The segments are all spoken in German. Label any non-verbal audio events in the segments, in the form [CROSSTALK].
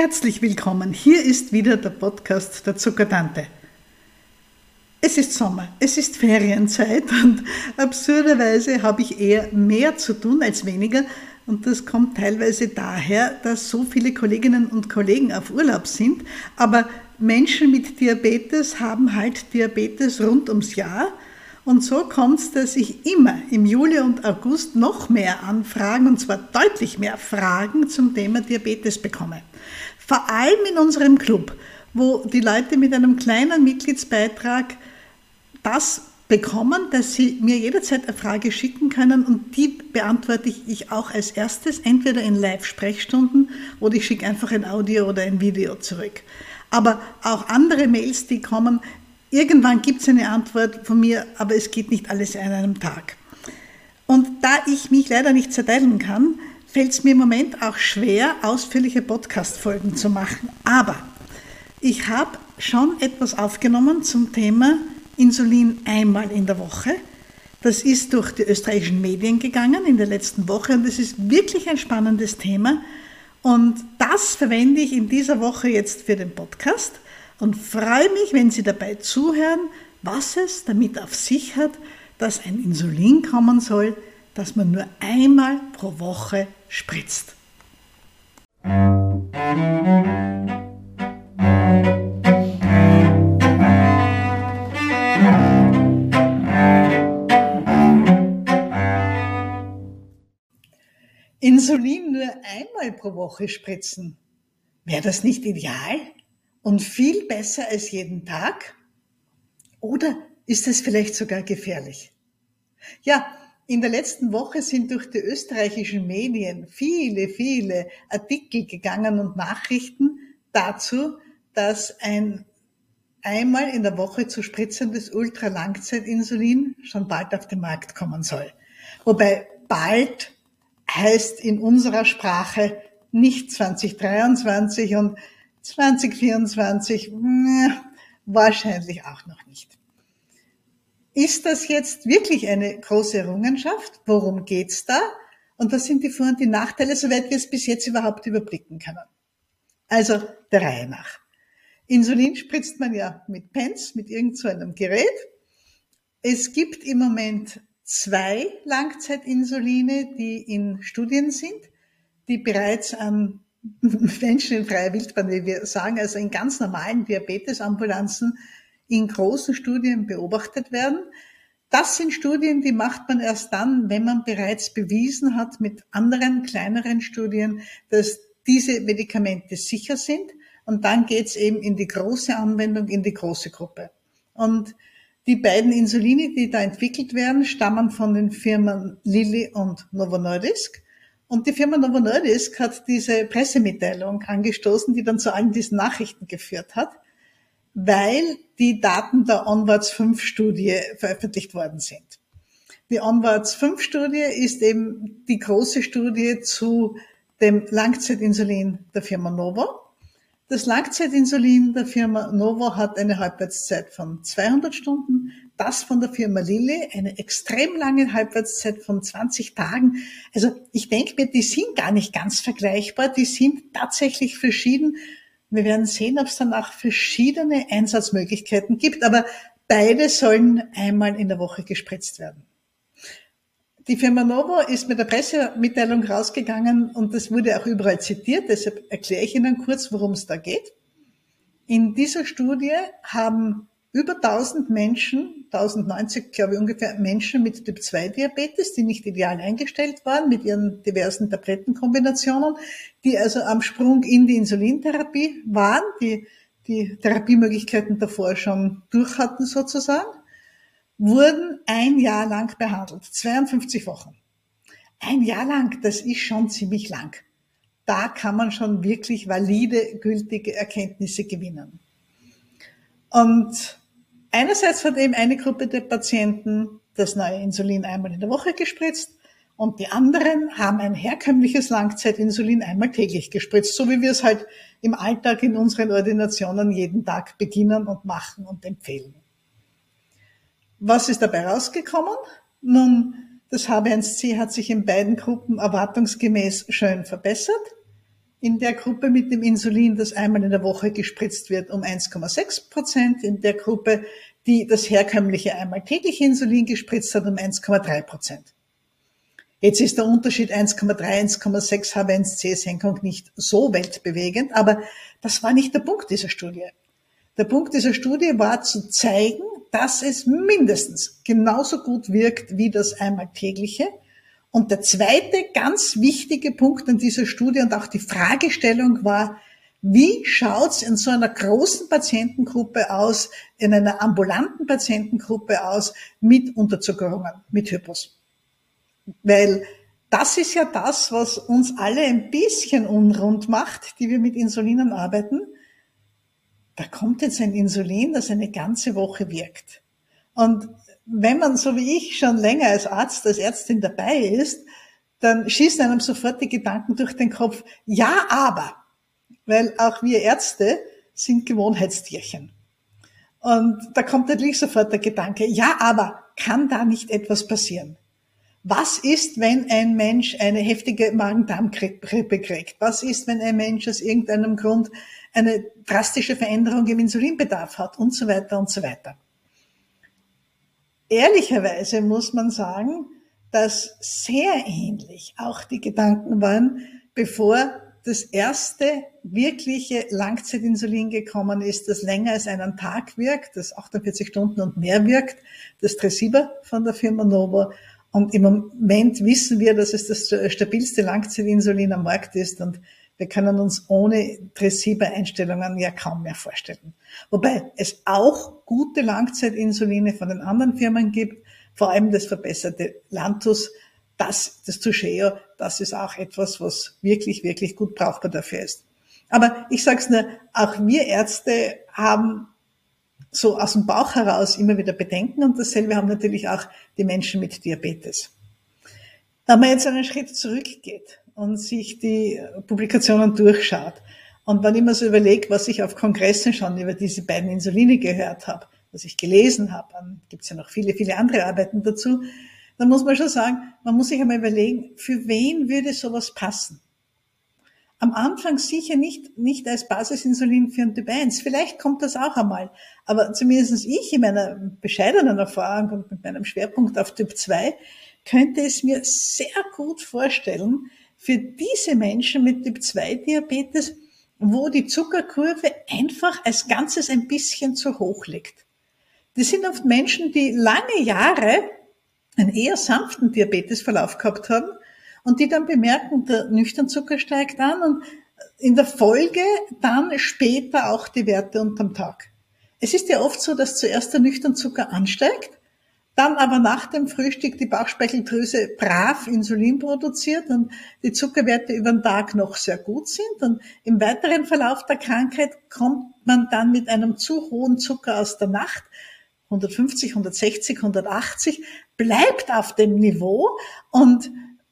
Herzlich willkommen. Hier ist wieder der Podcast der Zuckertante. Es ist Sommer, es ist Ferienzeit [LAUGHS] und absurderweise habe ich eher mehr zu tun als weniger. Und das kommt teilweise daher, dass so viele Kolleginnen und Kollegen auf Urlaub sind. Aber Menschen mit Diabetes haben halt Diabetes rund ums Jahr. Und so kommt es, dass ich immer im Juli und August noch mehr Anfragen, und zwar deutlich mehr Fragen zum Thema Diabetes bekomme. Vor allem in unserem Club, wo die Leute mit einem kleinen Mitgliedsbeitrag das bekommen, dass sie mir jederzeit eine Frage schicken können und die beantworte ich auch als erstes, entweder in Live-Sprechstunden oder ich schicke einfach ein Audio oder ein Video zurück. Aber auch andere Mails, die kommen, irgendwann gibt es eine Antwort von mir, aber es geht nicht alles an einem Tag. Und da ich mich leider nicht zerteilen kann, fällt es mir im Moment auch schwer, ausführliche Podcast-Folgen zu machen. Aber ich habe schon etwas aufgenommen zum Thema Insulin einmal in der Woche. Das ist durch die österreichischen Medien gegangen in der letzten Woche und es ist wirklich ein spannendes Thema. Und das verwende ich in dieser Woche jetzt für den Podcast und freue mich, wenn Sie dabei zuhören, was es damit auf sich hat, dass ein Insulin kommen soll, das man nur einmal pro Woche spritzt. Insulin nur einmal pro Woche spritzen. Wäre das nicht ideal und viel besser als jeden Tag? Oder ist es vielleicht sogar gefährlich? Ja, in der letzten Woche sind durch die österreichischen Medien viele, viele Artikel gegangen und Nachrichten dazu, dass ein einmal in der Woche zu spritzendes Ultralangzeitinsulin schon bald auf den Markt kommen soll. Wobei bald heißt in unserer Sprache nicht 2023 und 2024 wahrscheinlich auch noch nicht. Ist das jetzt wirklich eine große Errungenschaft? Worum geht's da? Und was sind die Vor- und die Nachteile, soweit wir es bis jetzt überhaupt überblicken können? Also der Reihe nach. Insulin spritzt man ja mit Pens, mit irgend so Gerät. Es gibt im Moment zwei Langzeitinsuline, die in Studien sind, die bereits an Menschen in freier Wildbahn, wie wir sagen, also in ganz normalen Diabetesambulanzen in großen Studien beobachtet werden. Das sind Studien, die macht man erst dann, wenn man bereits bewiesen hat mit anderen kleineren Studien, dass diese Medikamente sicher sind. Und dann geht's eben in die große Anwendung, in die große Gruppe. Und die beiden Insuline, die da entwickelt werden, stammen von den Firmen Lilly und Novo Nordisk. Und die Firma Novo Nordisk hat diese Pressemitteilung angestoßen, die dann zu allen diesen Nachrichten geführt hat weil die Daten der Onwards 5 Studie veröffentlicht worden sind. Die Onwards 5 Studie ist eben die große Studie zu dem Langzeitinsulin der Firma Novo. Das Langzeitinsulin der Firma Novo hat eine Halbwertszeit von 200 Stunden, das von der Firma Lilly eine extrem lange Halbwertszeit von 20 Tagen. Also ich denke mir, die sind gar nicht ganz vergleichbar, die sind tatsächlich verschieden wir werden sehen, ob es dann auch verschiedene Einsatzmöglichkeiten gibt, aber beide sollen einmal in der Woche gespritzt werden. Die Firma Novo ist mit der Pressemitteilung rausgegangen und das wurde auch überall zitiert, deshalb erkläre ich Ihnen kurz, worum es da geht. In dieser Studie haben über 1000 Menschen, 1090 glaube ich ungefähr Menschen mit Typ 2 Diabetes, die nicht ideal eingestellt waren mit ihren diversen Tablettenkombinationen, die also am Sprung in die Insulintherapie waren, die die Therapiemöglichkeiten davor schon durch hatten sozusagen, wurden ein Jahr lang behandelt, 52 Wochen. Ein Jahr lang, das ist schon ziemlich lang. Da kann man schon wirklich valide, gültige Erkenntnisse gewinnen. Und einerseits hat eben eine Gruppe der Patienten das neue Insulin einmal in der Woche gespritzt und die anderen haben ein herkömmliches Langzeitinsulin einmal täglich gespritzt, so wie wir es halt im Alltag in unseren Ordinationen jeden Tag beginnen und machen und empfehlen. Was ist dabei rausgekommen? Nun, das H1C hat sich in beiden Gruppen erwartungsgemäß schön verbessert. in der Gruppe mit dem Insulin, das einmal in der Woche gespritzt wird, um 1,6 Prozent, in der Gruppe, die das herkömmliche einmal tägliche Insulin gespritzt hat, um 1,3 Prozent. Jetzt ist der Unterschied 1,3, 1,6 H1C-Senkung nicht so weltbewegend, aber das war nicht der Punkt dieser Studie. Der Punkt dieser Studie war zu zeigen, dass es mindestens genauso gut wirkt wie das einmal tägliche. Und der zweite ganz wichtige Punkt in dieser Studie und auch die Fragestellung war, wie schaut's in so einer großen Patientengruppe aus, in einer ambulanten Patientengruppe aus mit Unterzuckerungen, mit Hypos? Weil das ist ja das, was uns alle ein bisschen unrund macht, die wir mit Insulinen arbeiten. Da kommt jetzt ein Insulin, das eine ganze Woche wirkt. Und wenn man, so wie ich, schon länger als Arzt, als Ärztin dabei ist, dann schießen einem sofort die Gedanken durch den Kopf, ja, aber, weil auch wir Ärzte sind Gewohnheitstierchen. Und da kommt natürlich sofort der Gedanke, ja, aber kann da nicht etwas passieren? Was ist, wenn ein Mensch eine heftige Magen-Darm-Grippe kriegt? Was ist, wenn ein Mensch aus irgendeinem Grund eine drastische Veränderung im Insulinbedarf hat und so weiter und so weiter? Ehrlicherweise muss man sagen, dass sehr ähnlich auch die Gedanken waren, bevor das erste wirkliche Langzeitinsulin gekommen ist, das länger als einen Tag wirkt, das 48 Stunden und mehr wirkt, das Tresiba von der Firma Novo und im Moment wissen wir, dass es das stabilste Langzeitinsulin am Markt ist und wir können uns ohne Tresiba-Einstellungen ja kaum mehr vorstellen. Wobei es auch gute Langzeitinsuline von den anderen Firmen gibt, vor allem das verbesserte Lantus, das, das Tusheo, das ist auch etwas, was wirklich, wirklich gut brauchbar dafür ist. Aber ich sage es nur, auch wir Ärzte haben so aus dem Bauch heraus immer wieder Bedenken und dasselbe haben natürlich auch die Menschen mit Diabetes. Wenn man jetzt einen Schritt zurückgeht und sich die Publikationen durchschaut und wenn ich mir so überlege, was ich auf Kongressen schon über diese beiden Insuline gehört habe, was ich gelesen habe, dann gibt es ja noch viele, viele andere Arbeiten dazu, dann muss man schon sagen, man muss sich einmal überlegen, für wen würde sowas passen? Am Anfang sicher nicht, nicht als Basisinsulin für ein Typ 1. Vielleicht kommt das auch einmal. Aber zumindest ich in meiner bescheidenen Erfahrung und mit meinem Schwerpunkt auf Typ 2 könnte es mir sehr gut vorstellen, für diese Menschen mit Typ 2 Diabetes, wo die Zuckerkurve einfach als Ganzes ein bisschen zu hoch liegt. Das sind oft Menschen, die lange Jahre einen eher sanften Diabetesverlauf gehabt haben und die dann bemerken, der Nüchternzucker steigt an und in der Folge dann später auch die Werte unterm Tag. Es ist ja oft so, dass zuerst der Nüchternzucker ansteigt, dann aber nach dem Frühstück die Bauchspeicheldrüse brav Insulin produziert und die Zuckerwerte über den Tag noch sehr gut sind. Und im weiteren Verlauf der Krankheit kommt man dann mit einem zu hohen Zucker aus der Nacht 150, 160, 180, bleibt auf dem Niveau und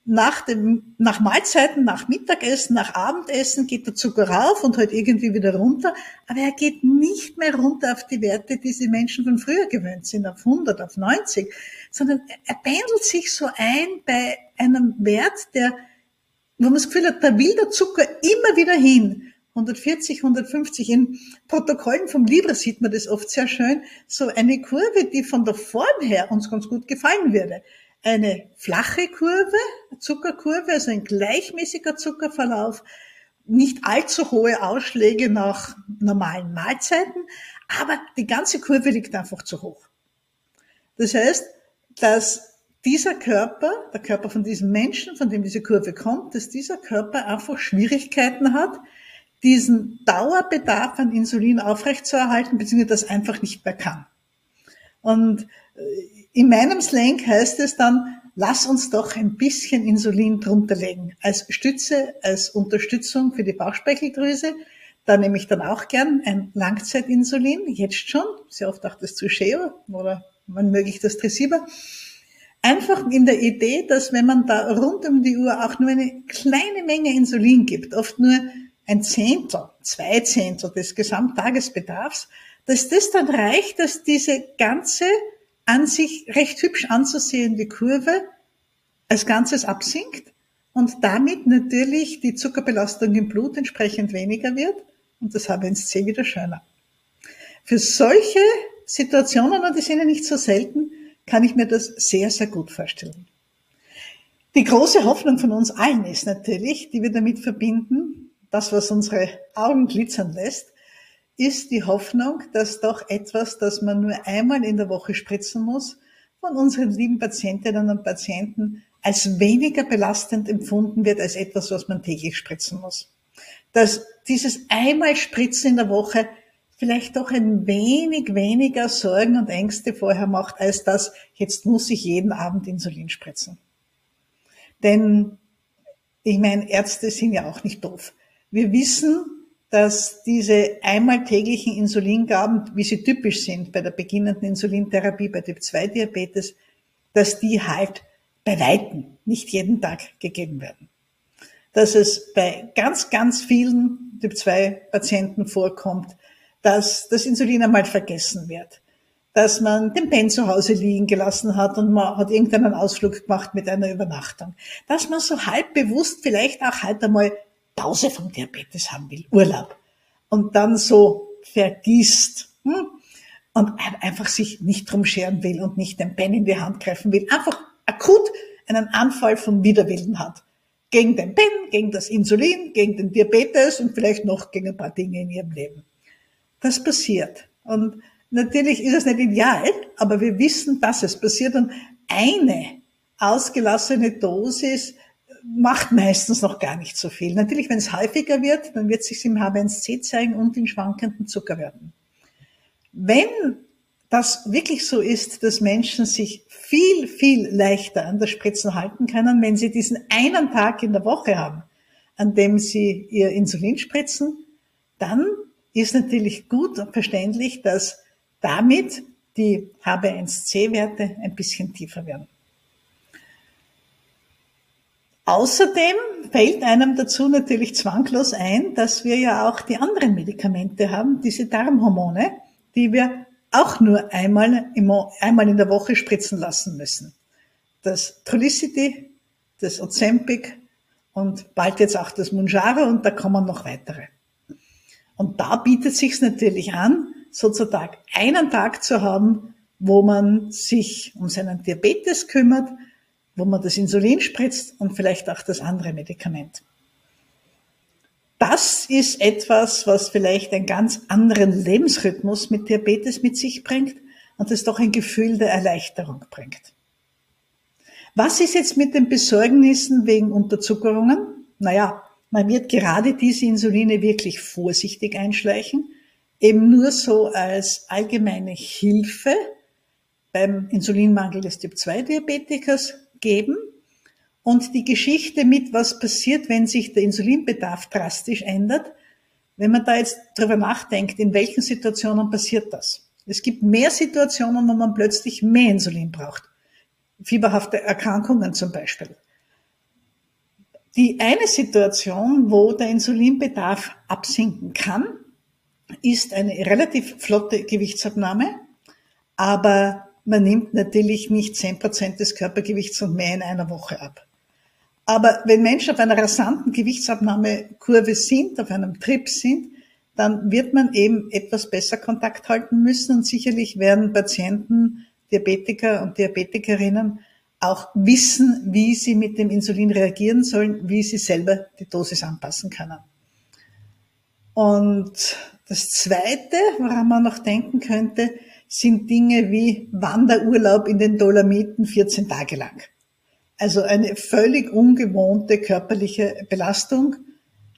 nach dem, nach Mahlzeiten, nach Mittagessen, nach Abendessen geht der Zucker rauf und halt irgendwie wieder runter. Aber er geht nicht mehr runter auf die Werte, die die Menschen von früher gewöhnt sind, auf 100, auf 90, sondern er pendelt sich so ein bei einem Wert, der, wo man das Gefühl hat, da will der Zucker immer wieder hin. 140, 150. In Protokollen vom Libre sieht man das oft sehr schön. So eine Kurve, die von der Form her uns ganz gut gefallen würde eine flache Kurve, Zuckerkurve, also ein gleichmäßiger Zuckerverlauf, nicht allzu hohe Ausschläge nach normalen Mahlzeiten, aber die ganze Kurve liegt einfach zu hoch. Das heißt, dass dieser Körper, der Körper von diesem Menschen, von dem diese Kurve kommt, dass dieser Körper einfach Schwierigkeiten hat, diesen Dauerbedarf an Insulin aufrechtzuerhalten, beziehungsweise das einfach nicht mehr kann. Und in meinem Slang heißt es dann, lass uns doch ein bisschen Insulin drunter legen. Als Stütze, als Unterstützung für die Bauchspeicheldrüse. Da nehme ich dann auch gern ein Langzeitinsulin, jetzt schon, sehr oft auch das Zuscheo oder man möglich das Tresiba. Einfach in der Idee, dass wenn man da rund um die Uhr auch nur eine kleine Menge Insulin gibt, oft nur ein Zehntel, zwei Zehntel des Gesamttagesbedarfs, dass das dann reicht, dass diese ganze an sich recht hübsch anzusehende Kurve als Ganzes absinkt und damit natürlich die Zuckerbelastung im Blut entsprechend weniger wird und das HbA1c wieder schöner. Für solche Situationen, und die sind ja nicht so selten, kann ich mir das sehr, sehr gut vorstellen. Die große Hoffnung von uns allen ist natürlich, die wir damit verbinden, das, was unsere Augen glitzern lässt, ist die Hoffnung, dass doch etwas, das man nur einmal in der Woche spritzen muss, von unseren lieben Patientinnen und Patienten als weniger belastend empfunden wird als etwas, was man täglich spritzen muss. Dass dieses einmal Spritzen in der Woche vielleicht doch ein wenig weniger Sorgen und Ängste vorher macht, als das, jetzt muss ich jeden Abend Insulin spritzen. Denn ich meine, Ärzte sind ja auch nicht doof. Wir wissen, dass diese einmal täglichen Insulingaben, wie sie typisch sind bei der beginnenden Insulintherapie bei Typ-2-Diabetes, dass die halt bei Weitem nicht jeden Tag gegeben werden. Dass es bei ganz, ganz vielen Typ-2-Patienten vorkommt, dass das Insulin einmal vergessen wird, dass man den Pen zu Hause liegen gelassen hat und man hat irgendeinen Ausflug gemacht mit einer Übernachtung, dass man so halb bewusst vielleicht auch halt einmal Pause vom Diabetes haben will, Urlaub, und dann so vergisst hm? und einfach sich nicht drum scheren will und nicht den Pen in die Hand greifen will, einfach akut einen Anfall von Widerwillen hat. Gegen den Pen, gegen das Insulin, gegen den Diabetes und vielleicht noch gegen ein paar Dinge in ihrem Leben. Das passiert. Und natürlich ist es nicht ideal, aber wir wissen, dass es passiert. Und eine ausgelassene Dosis macht meistens noch gar nicht so viel. Natürlich, wenn es häufiger wird, dann wird es sich im H1C zeigen und in schwankenden Zuckerwerten. Wenn das wirklich so ist, dass Menschen sich viel, viel leichter an der Spritzen halten können, wenn sie diesen einen Tag in der Woche haben, an dem sie ihr Insulin spritzen, dann ist natürlich gut und verständlich, dass damit die HB1C-Werte ein bisschen tiefer werden. Außerdem fällt einem dazu natürlich zwanglos ein, dass wir ja auch die anderen Medikamente haben, diese Darmhormone, die wir auch nur einmal, im, einmal in der Woche spritzen lassen müssen. Das Trulicity, das Ozempic und bald jetzt auch das Munjaro und da kommen noch weitere. Und da bietet sich's natürlich an, sozusagen einen Tag zu haben, wo man sich um seinen Diabetes kümmert, wo man das Insulin spritzt und vielleicht auch das andere Medikament. Das ist etwas, was vielleicht einen ganz anderen Lebensrhythmus mit Diabetes mit sich bringt und es doch ein Gefühl der Erleichterung bringt. Was ist jetzt mit den Besorgnissen wegen Unterzuckerungen? Naja, man wird gerade diese Insuline wirklich vorsichtig einschleichen, eben nur so als allgemeine Hilfe beim Insulinmangel des Typ-2-Diabetikers geben und die Geschichte mit, was passiert, wenn sich der Insulinbedarf drastisch ändert, wenn man da jetzt drüber nachdenkt, in welchen Situationen passiert das? Es gibt mehr Situationen, wo man plötzlich mehr Insulin braucht. Fieberhafte Erkrankungen zum Beispiel. Die eine Situation, wo der Insulinbedarf absinken kann, ist eine relativ flotte Gewichtsabnahme, aber man nimmt natürlich nicht zehn Prozent des Körpergewichts und mehr in einer Woche ab. Aber wenn Menschen auf einer rasanten Gewichtsabnahmekurve sind, auf einem Trip sind, dann wird man eben etwas besser Kontakt halten müssen und sicherlich werden Patienten, Diabetiker und Diabetikerinnen auch wissen, wie sie mit dem Insulin reagieren sollen, wie sie selber die Dosis anpassen können. Und das Zweite, woran man noch denken könnte, sind Dinge wie Wanderurlaub in den Dolomiten 14 Tage lang. Also eine völlig ungewohnte körperliche Belastung.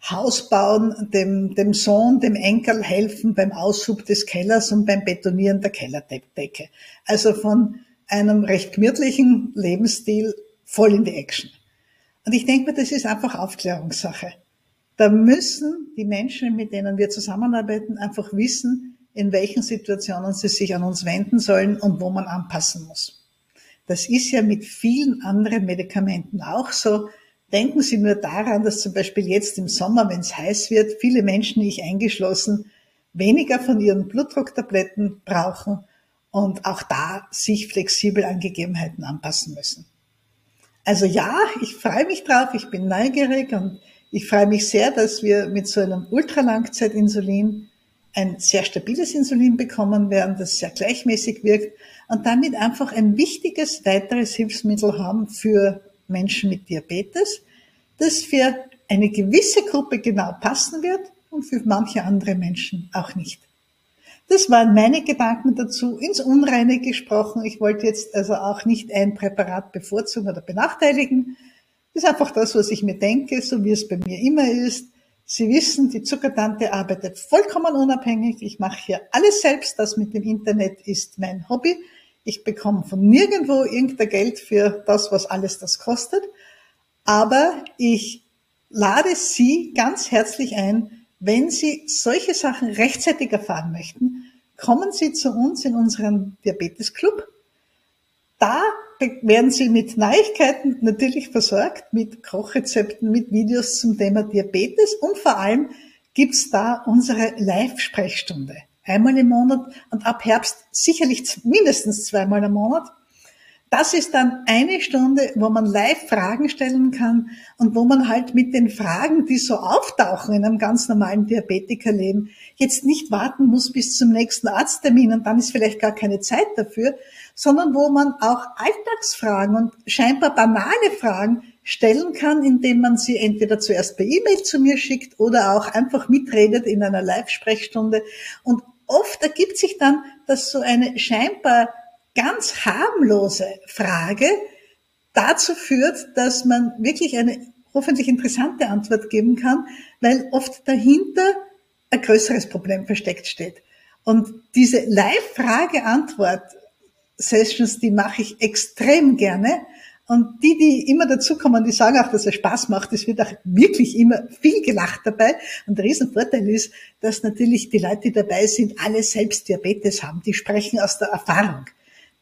Haus bauen, dem, dem Sohn, dem Enkel helfen beim Aushub des Kellers und beim Betonieren der Kellerdecke. Also von einem recht gemütlichen Lebensstil voll in die Action. Und ich denke mir, das ist einfach Aufklärungssache. Da müssen die Menschen, mit denen wir zusammenarbeiten, einfach wissen, in welchen Situationen sie sich an uns wenden sollen und wo man anpassen muss. Das ist ja mit vielen anderen Medikamenten auch so. Denken Sie nur daran, dass zum Beispiel jetzt im Sommer, wenn es heiß wird, viele Menschen, ich eingeschlossen, weniger von ihren Blutdrucktabletten brauchen und auch da sich flexibel an Gegebenheiten anpassen müssen. Also ja, ich freue mich drauf, ich bin neugierig und ich freue mich sehr, dass wir mit so einem Ultralangzeitinsulin ein sehr stabiles Insulin bekommen werden, das sehr gleichmäßig wirkt und damit einfach ein wichtiges weiteres Hilfsmittel haben für Menschen mit Diabetes, das für eine gewisse Gruppe genau passen wird und für manche andere Menschen auch nicht. Das waren meine Gedanken dazu, ins Unreine gesprochen. Ich wollte jetzt also auch nicht ein Präparat bevorzugen oder benachteiligen. Das ist einfach das, was ich mir denke, so wie es bei mir immer ist. Sie wissen, die Zuckertante arbeitet vollkommen unabhängig. Ich mache hier alles selbst. Das mit dem Internet ist mein Hobby. Ich bekomme von nirgendwo irgendein Geld für das, was alles das kostet. Aber ich lade Sie ganz herzlich ein, wenn Sie solche Sachen rechtzeitig erfahren möchten, kommen Sie zu uns in unseren Diabetes Club. Da werden Sie mit Neuigkeiten natürlich versorgt, mit Kochrezepten, mit Videos zum Thema Diabetes und vor allem gibt's da unsere Live-Sprechstunde. Einmal im Monat und ab Herbst sicherlich mindestens zweimal im Monat. Das ist dann eine Stunde, wo man live Fragen stellen kann und wo man halt mit den Fragen, die so auftauchen in einem ganz normalen Diabetikerleben, jetzt nicht warten muss bis zum nächsten Arzttermin und dann ist vielleicht gar keine Zeit dafür, sondern wo man auch Alltagsfragen und scheinbar banale Fragen stellen kann, indem man sie entweder zuerst per E-Mail zu mir schickt oder auch einfach mitredet in einer Live-Sprechstunde. Und oft ergibt sich dann, dass so eine scheinbar ganz harmlose Frage dazu führt, dass man wirklich eine hoffentlich interessante Antwort geben kann, weil oft dahinter ein größeres Problem versteckt steht. Und diese Live-Frage-Antwort-Sessions, die mache ich extrem gerne. Und die, die immer dazukommen, die sagen auch, dass es Spaß macht. Es wird auch wirklich immer viel gelacht dabei. Und der Riesenvorteil ist, dass natürlich die Leute, die dabei sind, alle selbst Diabetes haben. Die sprechen aus der Erfahrung.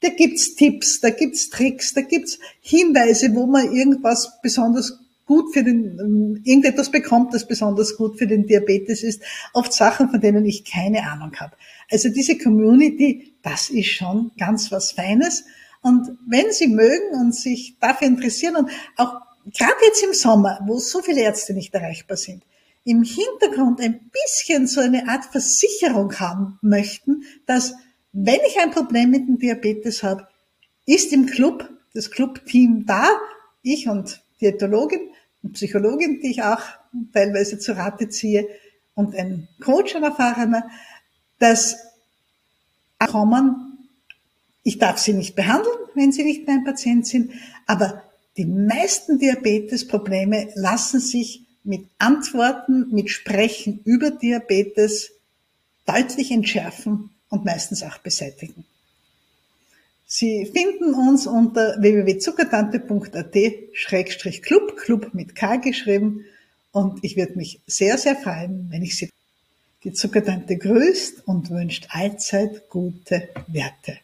Da gibt's Tipps, da gibt's Tricks, da gibt's Hinweise, wo man irgendwas besonders gut für den, ähm, irgendetwas bekommt, das besonders gut für den Diabetes ist. Oft Sachen, von denen ich keine Ahnung habe. Also diese Community, das ist schon ganz was Feines. Und wenn Sie mögen und sich dafür interessieren und auch gerade jetzt im Sommer, wo so viele Ärzte nicht erreichbar sind, im Hintergrund ein bisschen so eine Art Versicherung haben möchten, dass wenn ich ein Problem mit dem Diabetes habe, ist im Club das Clubteam da, ich und Diätologin und Psychologin, die ich auch teilweise zu Rate ziehe, und ein Coach, ein erfahrener, das kommen, ich darf sie nicht behandeln, wenn sie nicht mein Patient sind, aber die meisten Diabetesprobleme lassen sich mit Antworten, mit Sprechen über Diabetes deutlich entschärfen und meistens auch beseitigen. Sie finden uns unter www.zuckertante.at-club, Club mit K geschrieben. Und ich würde mich sehr, sehr freuen, wenn ich Sie. Die Zuckertante grüßt und wünscht allzeit gute Werte.